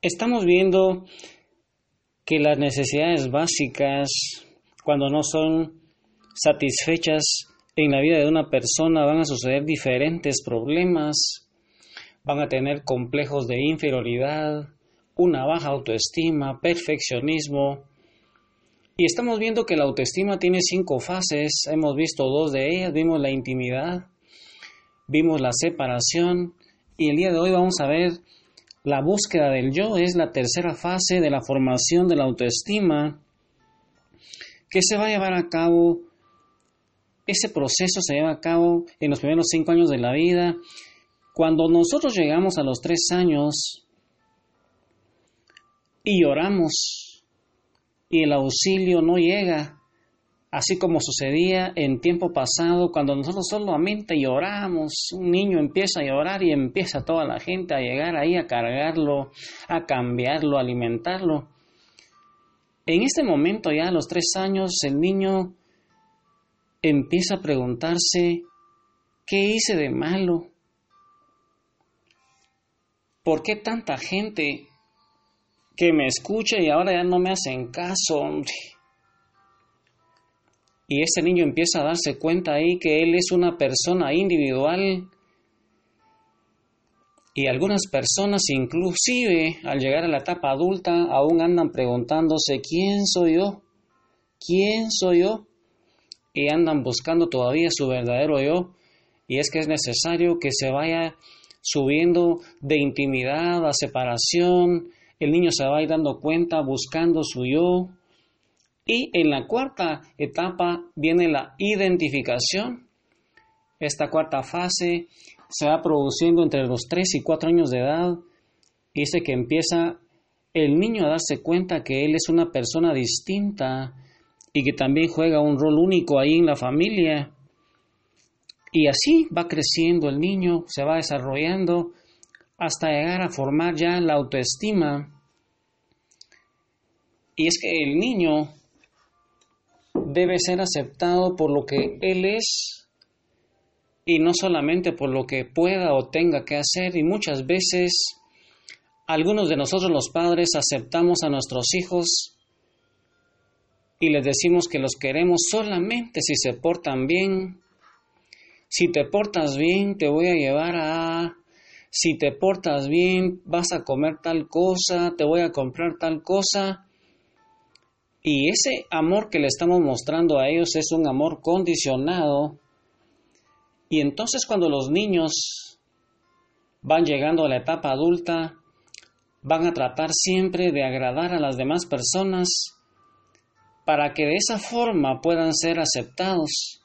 Estamos viendo que las necesidades básicas, cuando no son satisfechas en la vida de una persona, van a suceder diferentes problemas, van a tener complejos de inferioridad, una baja autoestima, perfeccionismo. Y estamos viendo que la autoestima tiene cinco fases, hemos visto dos de ellas, vimos la intimidad, vimos la separación y el día de hoy vamos a ver la búsqueda del yo, es la tercera fase de la formación de la autoestima que se va a llevar a cabo, ese proceso se lleva a cabo en los primeros cinco años de la vida. Cuando nosotros llegamos a los tres años, y lloramos y el auxilio no llega, así como sucedía en tiempo pasado cuando nosotros solamente lloramos, un niño empieza a llorar y empieza toda la gente a llegar ahí a cargarlo, a cambiarlo, a alimentarlo. En este momento ya a los tres años el niño empieza a preguntarse, ¿qué hice de malo? ¿Por qué tanta gente que me escucha y ahora ya no me hacen caso. Y ese niño empieza a darse cuenta ahí que él es una persona individual. Y algunas personas inclusive al llegar a la etapa adulta aún andan preguntándose ¿quién soy yo? ¿Quién soy yo? Y andan buscando todavía su verdadero yo. Y es que es necesario que se vaya subiendo de intimidad a separación, el niño se va a dando cuenta buscando su yo. Y en la cuarta etapa viene la identificación. Esta cuarta fase se va produciendo entre los 3 y 4 años de edad. Dice que empieza el niño a darse cuenta que él es una persona distinta y que también juega un rol único ahí en la familia. Y así va creciendo el niño, se va desarrollando hasta llegar a formar ya la autoestima. Y es que el niño debe ser aceptado por lo que él es y no solamente por lo que pueda o tenga que hacer. Y muchas veces algunos de nosotros los padres aceptamos a nuestros hijos y les decimos que los queremos solamente si se portan bien. Si te portas bien, te voy a llevar a si te portas bien, vas a comer tal cosa, te voy a comprar tal cosa. Y ese amor que le estamos mostrando a ellos es un amor condicionado. Y entonces cuando los niños van llegando a la etapa adulta, van a tratar siempre de agradar a las demás personas para que de esa forma puedan ser aceptados.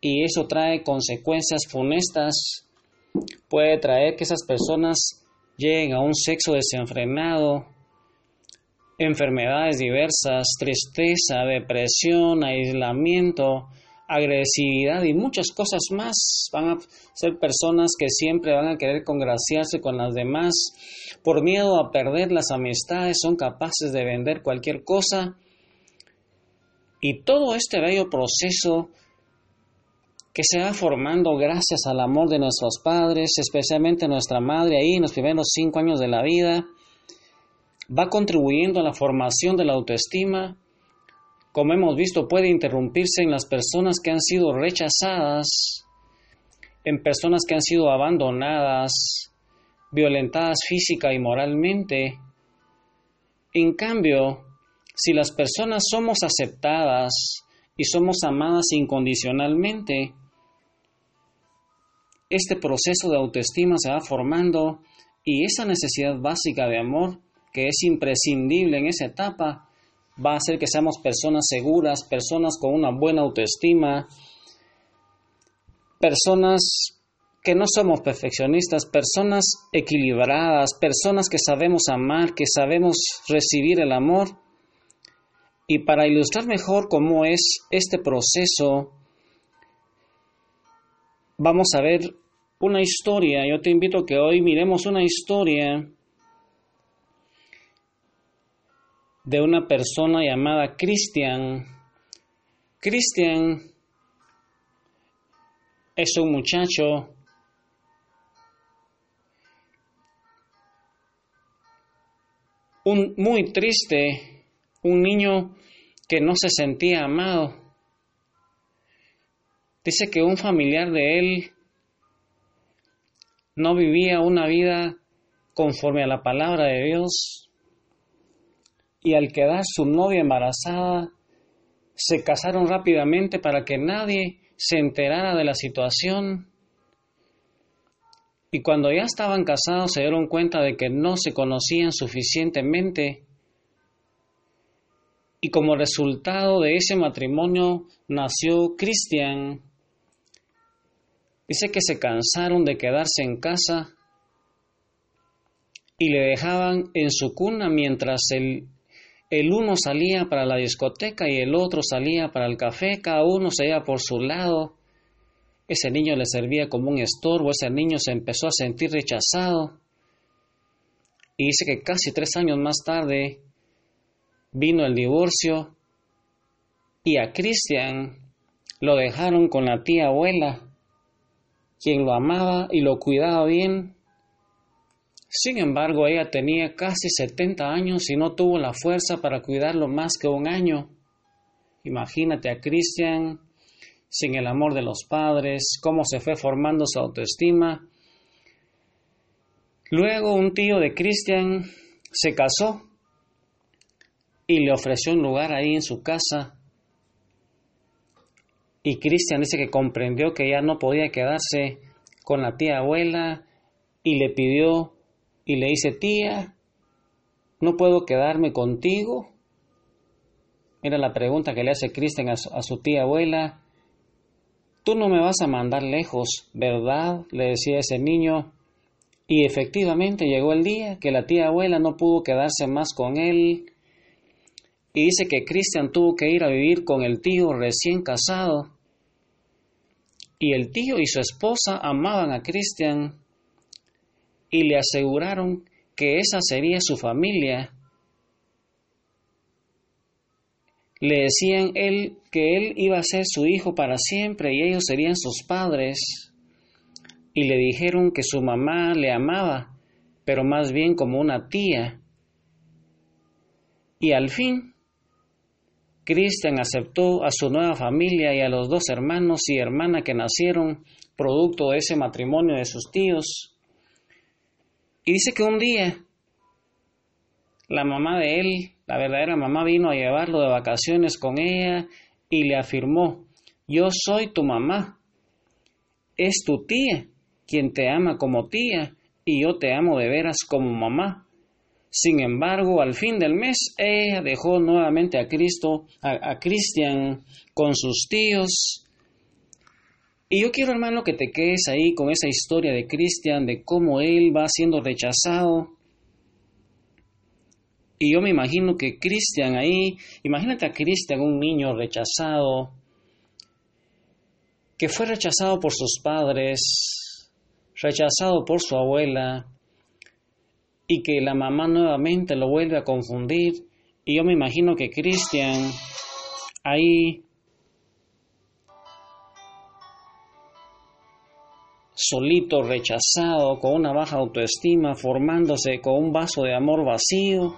Y eso trae consecuencias funestas puede traer que esas personas lleguen a un sexo desenfrenado, enfermedades diversas, tristeza, depresión, aislamiento, agresividad y muchas cosas más. Van a ser personas que siempre van a querer congraciarse con las demás. Por miedo a perder las amistades son capaces de vender cualquier cosa. Y todo este bello proceso que se va formando gracias al amor de nuestros padres, especialmente nuestra madre ahí en los primeros cinco años de la vida, va contribuyendo a la formación de la autoestima. Como hemos visto, puede interrumpirse en las personas que han sido rechazadas, en personas que han sido abandonadas, violentadas física y moralmente. En cambio, si las personas somos aceptadas y somos amadas incondicionalmente, este proceso de autoestima se va formando y esa necesidad básica de amor, que es imprescindible en esa etapa, va a hacer que seamos personas seguras, personas con una buena autoestima, personas que no somos perfeccionistas, personas equilibradas, personas que sabemos amar, que sabemos recibir el amor. Y para ilustrar mejor cómo es este proceso vamos a ver una historia. Yo te invito a que hoy miremos una historia de una persona llamada Cristian. Cristian es un muchacho un muy triste, un niño que no se sentía amado. Dice que un familiar de él no vivía una vida conforme a la palabra de Dios y al quedar su novia embarazada, se casaron rápidamente para que nadie se enterara de la situación. Y cuando ya estaban casados se dieron cuenta de que no se conocían suficientemente. Y como resultado de ese matrimonio nació Cristian. Dice que se cansaron de quedarse en casa y le dejaban en su cuna mientras el, el uno salía para la discoteca y el otro salía para el café, cada uno se iba por su lado. Ese niño le servía como un estorbo, ese niño se empezó a sentir rechazado. Y dice que casi tres años más tarde vino el divorcio y a Cristian lo dejaron con la tía abuela, quien lo amaba y lo cuidaba bien sin embargo, ella tenía casi 70 años y no tuvo la fuerza para cuidarlo más que un año. Imagínate a Christian sin el amor de los padres, cómo se fue formando su autoestima. Luego un tío de Christian se casó y le ofreció un lugar ahí en su casa. Y Christian dice que comprendió que ya no podía quedarse con la tía abuela y le pidió y le dice, tía, ¿no puedo quedarme contigo? Era la pregunta que le hace Cristian a, a su tía abuela. Tú no me vas a mandar lejos, ¿verdad? le decía ese niño. Y efectivamente llegó el día que la tía abuela no pudo quedarse más con él. Y dice que Cristian tuvo que ir a vivir con el tío recién casado. Y el tío y su esposa amaban a Cristian y le aseguraron que esa sería su familia. Le decían él que él iba a ser su hijo para siempre y ellos serían sus padres. Y le dijeron que su mamá le amaba, pero más bien como una tía. Y al fin, Cristian aceptó a su nueva familia y a los dos hermanos y hermana que nacieron producto de ese matrimonio de sus tíos. Y dice que un día la mamá de él, la verdadera mamá, vino a llevarlo de vacaciones con ella y le afirmó, yo soy tu mamá, es tu tía quien te ama como tía y yo te amo de veras como mamá. Sin embargo, al fin del mes, ella dejó nuevamente a Cristo, a, a Cristian con sus tíos y yo quiero, hermano, que te quedes ahí con esa historia de Cristian, de cómo él va siendo rechazado. Y yo me imagino que Cristian ahí, imagínate a Cristian, un niño rechazado, que fue rechazado por sus padres, rechazado por su abuela, y que la mamá nuevamente lo vuelve a confundir. Y yo me imagino que Cristian ahí solito, rechazado, con una baja autoestima, formándose con un vaso de amor vacío.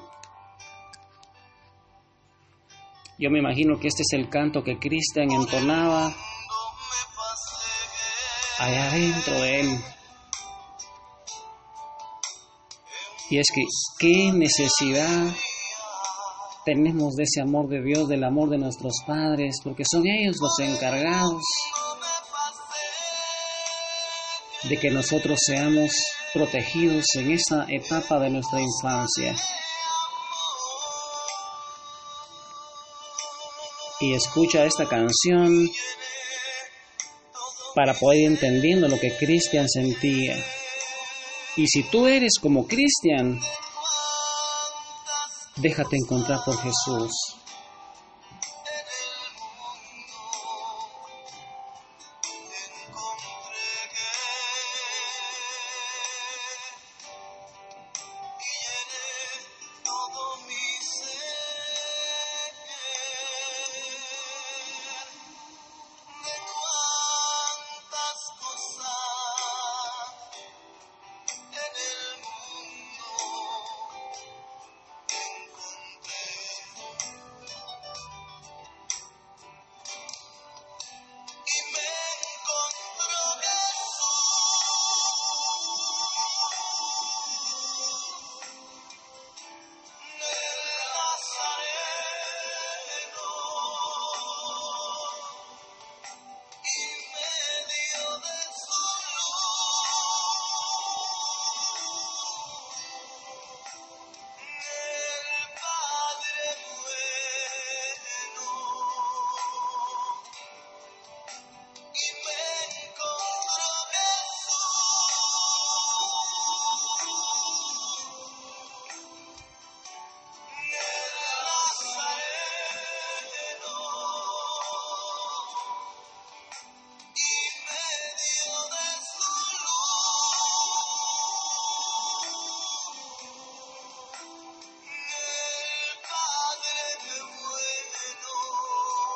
Yo me imagino que este es el canto que Cristian entonaba allá adentro de él. Y es que, ¿qué necesidad tenemos de ese amor de Dios, del amor de nuestros padres? Porque son ellos los encargados de que nosotros seamos protegidos en esa etapa de nuestra infancia. Y escucha esta canción para poder ir entendiendo lo que Cristian sentía. Y si tú eres como Cristian, déjate encontrar por Jesús.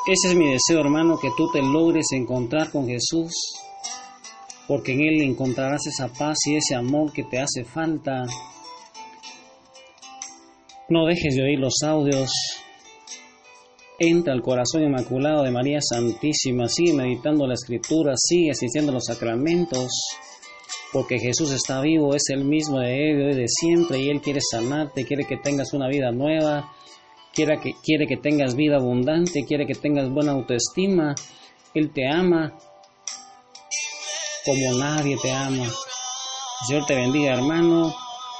Ese es mi deseo, hermano, que tú te logres encontrar con Jesús, porque en Él encontrarás esa paz y ese amor que te hace falta. No dejes de oír los audios. Entra al corazón inmaculado de María Santísima, sigue meditando la escritura, sigue asistiendo a los sacramentos, porque Jesús está vivo, es el mismo de hoy de siempre, y Él quiere sanarte, quiere que tengas una vida nueva, quiere que, quiere que tengas vida abundante, quiere que tengas buena autoestima. Él te ama como nadie te ama. Señor te bendiga, hermano,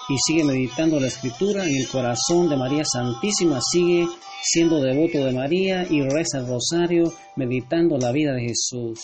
y sigue meditando la escritura en el corazón de María Santísima. Sigue siendo devoto de María y reza el rosario meditando la vida de Jesús.